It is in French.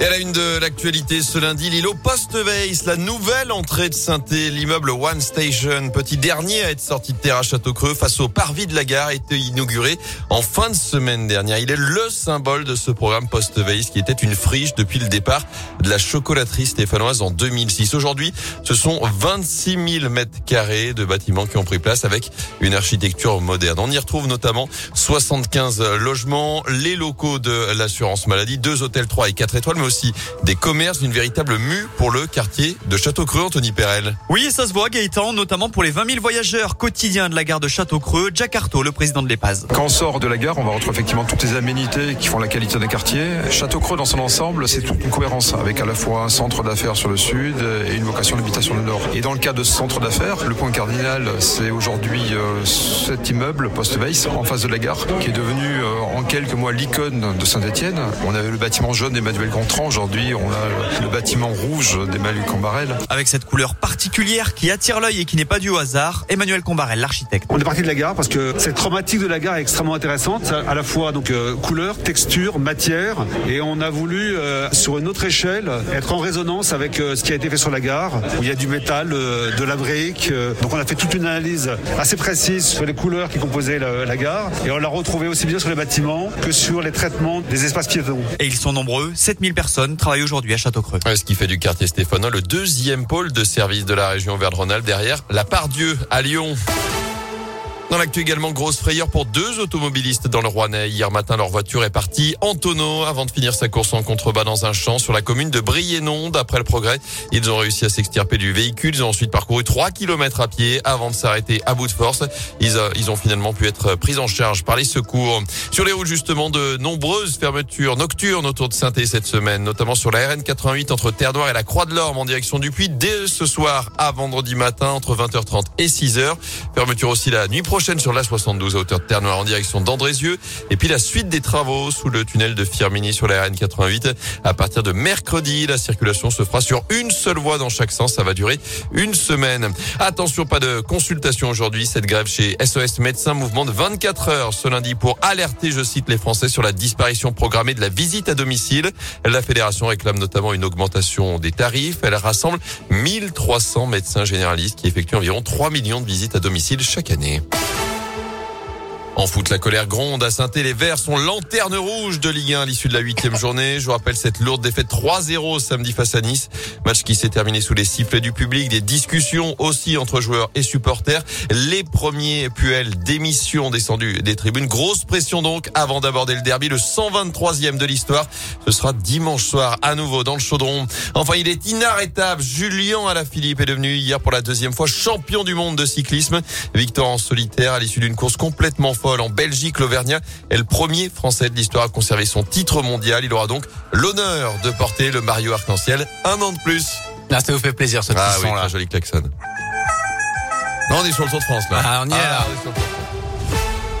Et à la une de l'actualité ce lundi, l'îlot Postveis, la nouvelle entrée de saint l'immeuble One Station, petit dernier à être sorti de terre à Château-Creux face au parvis de la gare, a été inauguré en fin de semaine dernière. Il est le symbole de ce programme Postveis qui était une friche depuis le départ de la chocolaterie stéphanoise en 2006. Aujourd'hui, ce sont 26 000 mètres carrés de bâtiments qui ont pris place avec une architecture moderne. On y retrouve notamment 75 logements, les locaux de l'assurance maladie, deux hôtels 3 et 4 étoiles, aussi des commerces, une véritable mue pour le quartier de Château-Creux, Anthony Perel. Oui, ça se voit, Gaëtan, notamment pour les 20 000 voyageurs quotidiens de la gare de Château-Creux. Jack Artaud, le président de l'EPAS. Quand on sort de la gare, on va retrouver effectivement toutes les aménités qui font la qualité d'un quartier. Château-Creux, dans son ensemble, c'est toute une cohérence avec à la fois un centre d'affaires sur le sud et une vocation d'habitation du nord. Et dans le cas de ce centre d'affaires, le point cardinal, c'est aujourd'hui euh, cet immeuble post-Weiss en face de la gare, qui est devenu euh, en quelques mois l'icône de Saint-Etienne. On avait le bâtiment jaune d'Emmanuel Gontran Aujourd'hui, on a le bâtiment rouge d'Emmanuel Combarel. Avec cette couleur particulière qui attire l'œil et qui n'est pas due au hasard, Emmanuel Combarel, l'architecte. On est parti de la gare parce que cette chromatique de la gare est extrêmement intéressante, à la fois donc euh, couleur, texture, matière, et on a voulu euh, sur une autre échelle être en résonance avec euh, ce qui a été fait sur la gare, où il y a du métal, de la brique. donc on a fait toute une analyse assez précise sur les couleurs qui composaient la, la gare, et on l'a retrouvé aussi bien sur les bâtiments que sur les traitements des espaces piétons. Et ils sont nombreux, 7000 personnes travaille aujourd'hui à Château-Creux. Ce qui fait du quartier Stéphanois le deuxième pôle de service de la région Verde-Rhône-Alpes derrière la Pardieu à Lyon. Dans l'actu également, grosse frayeur pour deux automobilistes dans le Rouennais. Hier matin, leur voiture est partie en tonneau avant de finir sa course en contrebas dans un champ sur la commune de Briennon. D'après le progrès, ils ont réussi à s'extirper du véhicule. Ils ont ensuite parcouru 3 km à pied avant de s'arrêter à bout de force. Ils, euh, ils ont finalement pu être pris en charge par les secours. Sur les routes, justement, de nombreuses fermetures nocturnes autour de saint cette semaine, notamment sur la RN88 entre Terre-Noire et la Croix-de-l'Orme en direction du Puy dès ce soir à vendredi matin entre 20h30 et 6h. Fermeture aussi la nuit prochaine sur la 72 à hauteur de Terre-Noire en direction d'Andrézieux. Et puis la suite des travaux sous le tunnel de Firmini sur la RN88. À partir de mercredi, la circulation se fera sur une seule voie dans chaque sens. Ça va durer une semaine. Attention, pas de consultation aujourd'hui. Cette grève chez SOS Médecins, mouvement de 24 heures ce lundi pour alerter, je cite les Français, sur la disparition programmée de la visite à domicile. La fédération réclame notamment une augmentation des tarifs. Elle rassemble 1300 médecins généralistes qui effectuent environ 3 millions de visites à domicile chaque année. En foot, la colère gronde à saint Les Verts sont lanterne rouge de Ligue 1 à l'issue de la huitième journée. Je vous rappelle cette lourde défaite 3-0 samedi face à Nice. Match qui s'est terminé sous les sifflets du public. Des discussions aussi entre joueurs et supporters. Les premiers puels d'émission descendus des tribunes. Grosse pression donc avant d'aborder le derby, le 123e de l'histoire. Ce sera dimanche soir à nouveau dans le chaudron. Enfin, il est inarrêtable. Julien Alaphilippe est devenu hier pour la deuxième fois champion du monde de cyclisme. Victoire en solitaire à l'issue d'une course complètement en Belgique. L'Auvergnat est le premier Français de l'histoire à conserver son titre mondial. Il aura donc l'honneur de porter le Mario Arc-en-Ciel un an de plus. Là, ça vous fait plaisir ce ah, oui, là. joli klaxon. Non, on est sur le Tour de France là. Ah, on y est là. Ah,